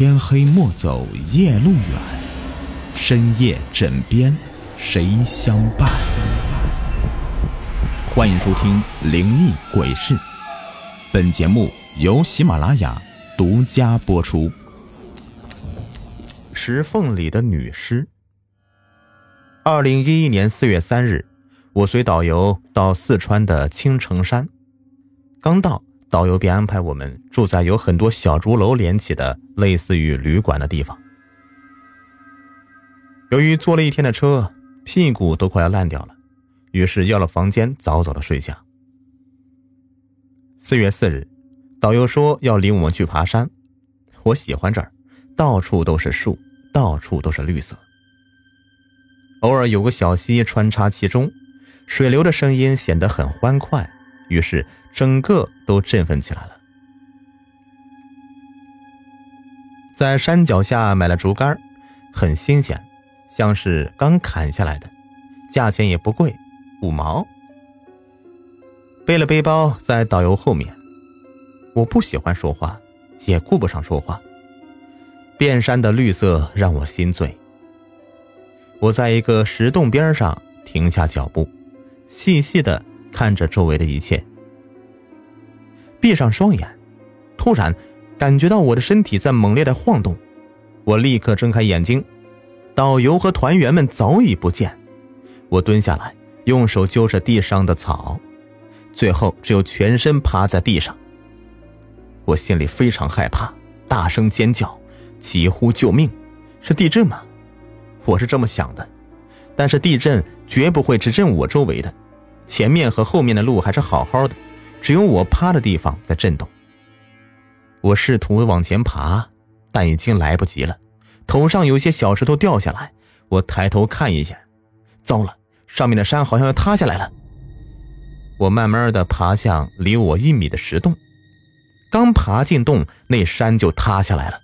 天黑莫走夜路远，深夜枕边谁相伴？欢迎收听《灵异鬼事》，本节目由喜马拉雅独家播出。石缝里的女尸。二零一一年四月三日，我随导游到四川的青城山，刚到。导游便安排我们住在有很多小竹楼连起的类似于旅馆的地方。由于坐了一天的车，屁股都快要烂掉了，于是要了房间，早早的睡下。四月四日，导游说要领我们去爬山。我喜欢这儿，到处都是树，到处都是绿色，偶尔有个小溪穿插其中，水流的声音显得很欢快，于是。整个都振奋起来了。在山脚下买了竹竿，很新鲜，像是刚砍下来的，价钱也不贵，五毛。背了背包在导游后面，我不喜欢说话，也顾不上说话。遍山的绿色让我心醉。我在一个石洞边上停下脚步，细细的看着周围的一切。闭上双眼，突然感觉到我的身体在猛烈的晃动，我立刻睁开眼睛，导游和团员们早已不见。我蹲下来，用手揪着地上的草，最后只有全身趴在地上。我心里非常害怕，大声尖叫，急呼救命！是地震吗？我是这么想的，但是地震绝不会只震我周围的，前面和后面的路还是好好的。只有我趴的地方在震动。我试图往前爬，但已经来不及了。头上有些小石头掉下来，我抬头看一眼，糟了，上面的山好像要塌下来了。我慢慢的爬向离我一米的石洞，刚爬进洞，那山就塌下来了。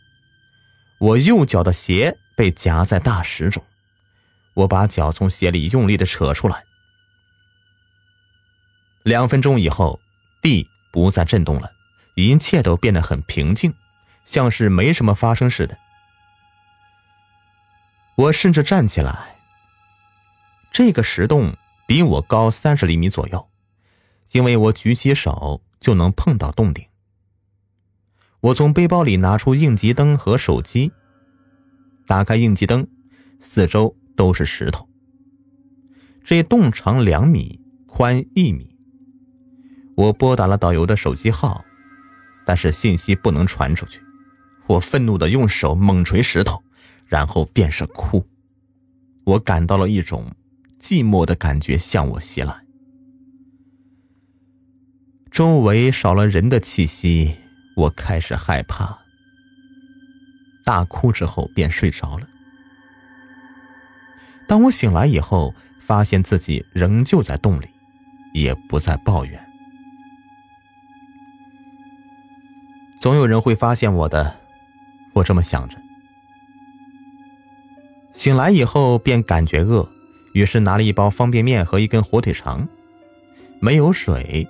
我右脚的鞋被夹在大石中，我把脚从鞋里用力的扯出来。两分钟以后。地不再震动了，一切都变得很平静，像是没什么发生似的。我甚至站起来。这个石洞比我高三十厘米左右，因为我举起手就能碰到洞顶。我从背包里拿出应急灯和手机，打开应急灯，四周都是石头。这洞长两米，宽一米。我拨打了导游的手机号，但是信息不能传出去。我愤怒的用手猛捶石头，然后便是哭。我感到了一种寂寞的感觉向我袭来，周围少了人的气息，我开始害怕。大哭之后便睡着了。当我醒来以后，发现自己仍旧在洞里，也不再抱怨。总有人会发现我的，我这么想着。醒来以后便感觉饿，于是拿了一包方便面和一根火腿肠。没有水，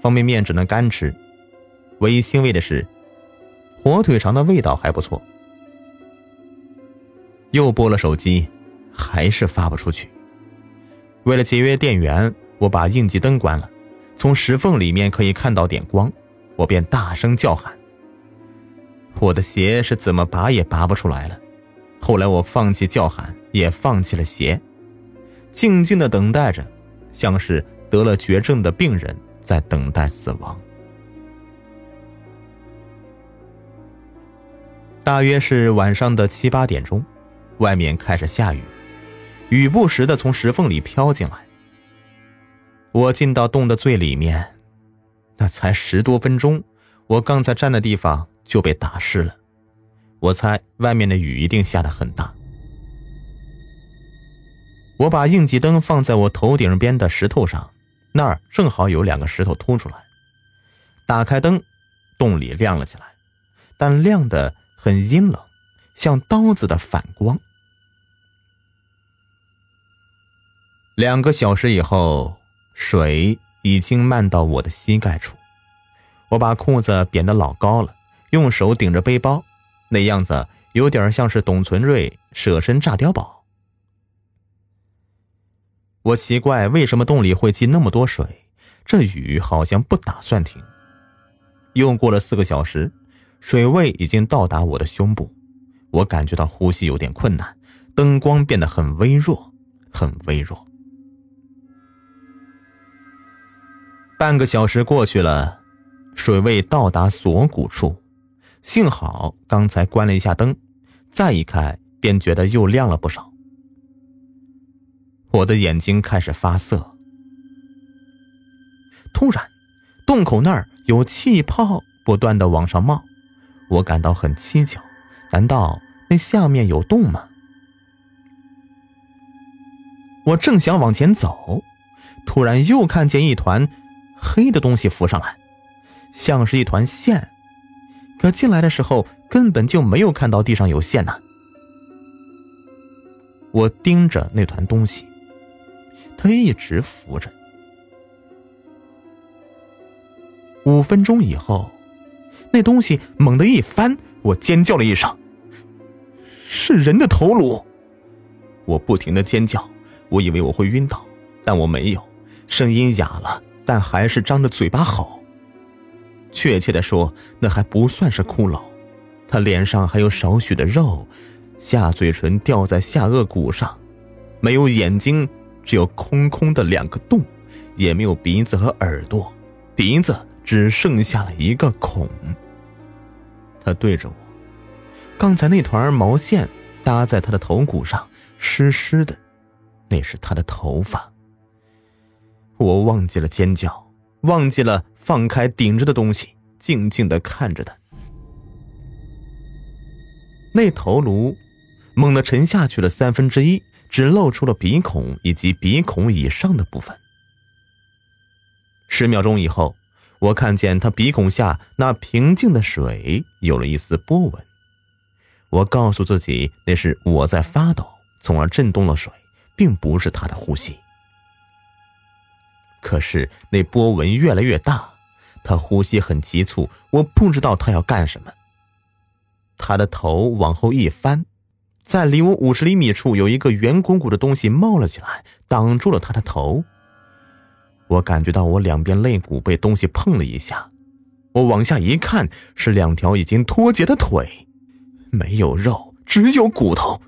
方便面只能干吃。唯一欣慰的是，火腿肠的味道还不错。又拨了手机，还是发不出去。为了节约电源，我把应急灯关了，从石缝里面可以看到点光。我便大声叫喊。我的鞋是怎么拔也拔不出来了。后来我放弃叫喊，也放弃了鞋，静静的等待着，像是得了绝症的病人在等待死亡。大约是晚上的七八点钟，外面开始下雨，雨不时的从石缝里飘进来。我进到洞的最里面。那才十多分钟，我刚才站的地方就被打湿了。我猜外面的雨一定下的很大。我把应急灯放在我头顶边的石头上，那儿正好有两个石头凸出来。打开灯，洞里亮了起来，但亮的很阴冷，像刀子的反光。两个小时以后，水。已经漫到我的膝盖处，我把裤子扁得老高了，用手顶着背包，那样子有点像是董存瑞舍身炸碉堡。我奇怪为什么洞里会积那么多水，这雨好像不打算停。又过了四个小时，水位已经到达我的胸部，我感觉到呼吸有点困难，灯光变得很微弱，很微弱。半个小时过去了，水位到达锁骨处，幸好刚才关了一下灯，再一开便觉得又亮了不少。我的眼睛开始发涩。突然，洞口那儿有气泡不断的往上冒，我感到很蹊跷。难道那下面有洞吗？我正想往前走，突然又看见一团黑的东西浮上来，像是一团线。可进来的时候根本就没有看到地上有线呢。我盯着那团东西。他一直浮着。五分钟以后，那东西猛地一翻，我尖叫了一声：“是人的头颅！”我不停的尖叫，我以为我会晕倒，但我没有，声音哑了，但还是张着嘴巴吼。确切的说，那还不算是骷髅，他脸上还有少许的肉，下嘴唇掉在下颚骨上，没有眼睛。只有空空的两个洞，也没有鼻子和耳朵，鼻子只剩下了一个孔。他对着我，刚才那团毛线搭在他的头骨上，湿湿的，那是他的头发。我忘记了尖叫，忘记了放开顶着的东西，静静的看着他。那头颅猛地沉下去了三分之一。只露出了鼻孔以及鼻孔以上的部分。十秒钟以后，我看见他鼻孔下那平静的水有了一丝波纹。我告诉自己，那是我在发抖，从而震动了水，并不是他的呼吸。可是那波纹越来越大，他呼吸很急促，我不知道他要干什么。他的头往后一翻。在离我五十厘米处，有一个圆鼓鼓的东西冒了起来，挡住了他的头。我感觉到我两边肋骨被东西碰了一下，我往下一看，是两条已经脱节的腿，没有肉，只有骨头。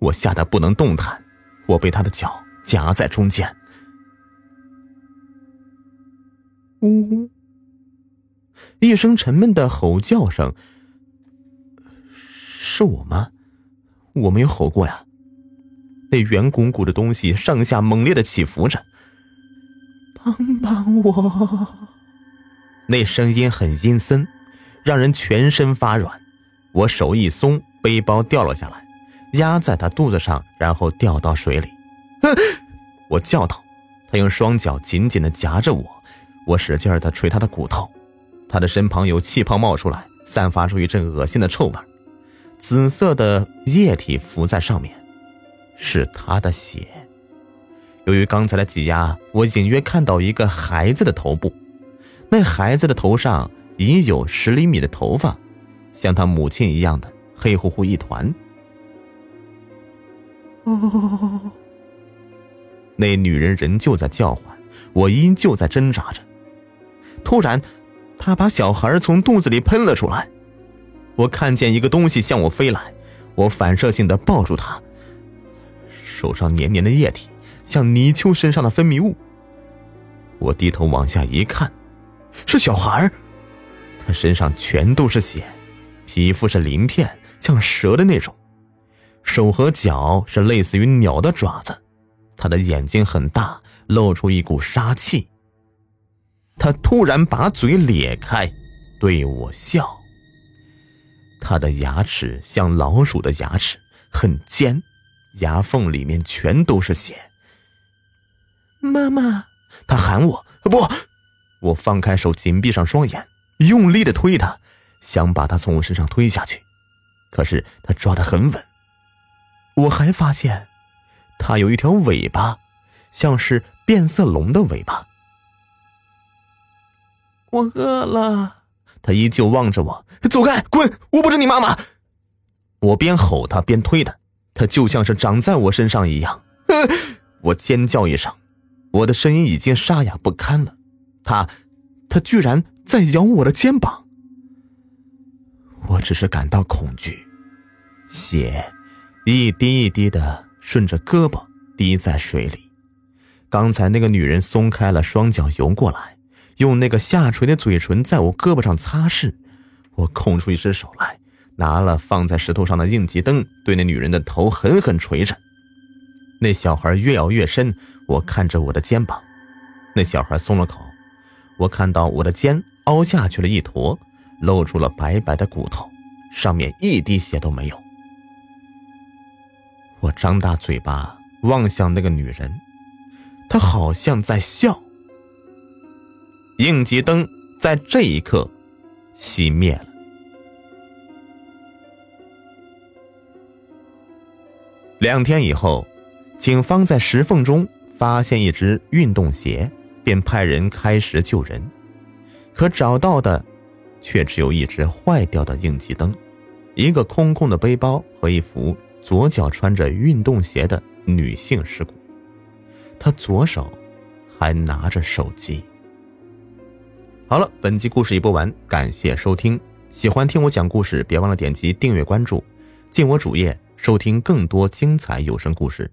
我吓得不能动弹，我被他的脚夹在中间。呜呜！一声沉闷的吼叫声，是我吗？我没有吼过呀。那圆鼓鼓的东西上下猛烈的起伏着，帮帮我！那声音很阴森，让人全身发软。我手一松，背包掉了下来，压在他肚子上，然后掉到水里。我叫道：“他用双脚紧紧的夹着我，我使劲的捶他的骨头。他的身旁有气泡冒出来，散发出一阵恶心的臭味。”紫色的液体浮在上面，是他的血。由于刚才的挤压，我隐约看到一个孩子的头部，那孩子的头上已有十厘米的头发，像他母亲一样的黑乎乎一团。哦，那女人仍旧在叫唤，我依旧在挣扎着。突然，他把小孩从肚子里喷了出来。我看见一个东西向我飞来，我反射性的抱住他。手上黏黏的液体，像泥鳅身上的分泌物。我低头往下一看，是小孩他身上全都是血，皮肤是鳞片，像蛇的那种，手和脚是类似于鸟的爪子，他的眼睛很大，露出一股杀气。他突然把嘴咧开，对我笑。他的牙齿像老鼠的牙齿，很尖，牙缝里面全都是血。妈妈，他喊我不，我放开手，紧闭上双眼，用力的推他，想把他从我身上推下去，可是他抓得很稳。我还发现，他有一条尾巴，像是变色龙的尾巴。我饿了。他依旧望着我，走开，滚！我不是你妈妈。我边吼他边推他，他就像是长在我身上一样。我尖叫一声，我的声音已经沙哑不堪了。他，他居然在咬我的肩膀。我只是感到恐惧，血一滴一滴的顺着胳膊滴在水里。刚才那个女人松开了双脚游过来，用那个下垂的嘴唇在我胳膊上擦拭。我空出一只手来。拿了放在石头上的应急灯，对那女人的头狠狠捶着。那小孩越咬越深，我看着我的肩膀，那小孩松了口。我看到我的肩凹下去了一坨，露出了白白的骨头，上面一滴血都没有。我张大嘴巴望向那个女人，她好像在笑。应急灯在这一刻熄灭了。两天以后，警方在石缝中发现一只运动鞋，便派人开石救人。可找到的，却只有一只坏掉的应急灯，一个空空的背包和一副左脚穿着运动鞋的女性尸骨。她左手还拿着手机。好了，本集故事已播完，感谢收听。喜欢听我讲故事，别忘了点击订阅关注，进我主页。收听更多精彩有声故事。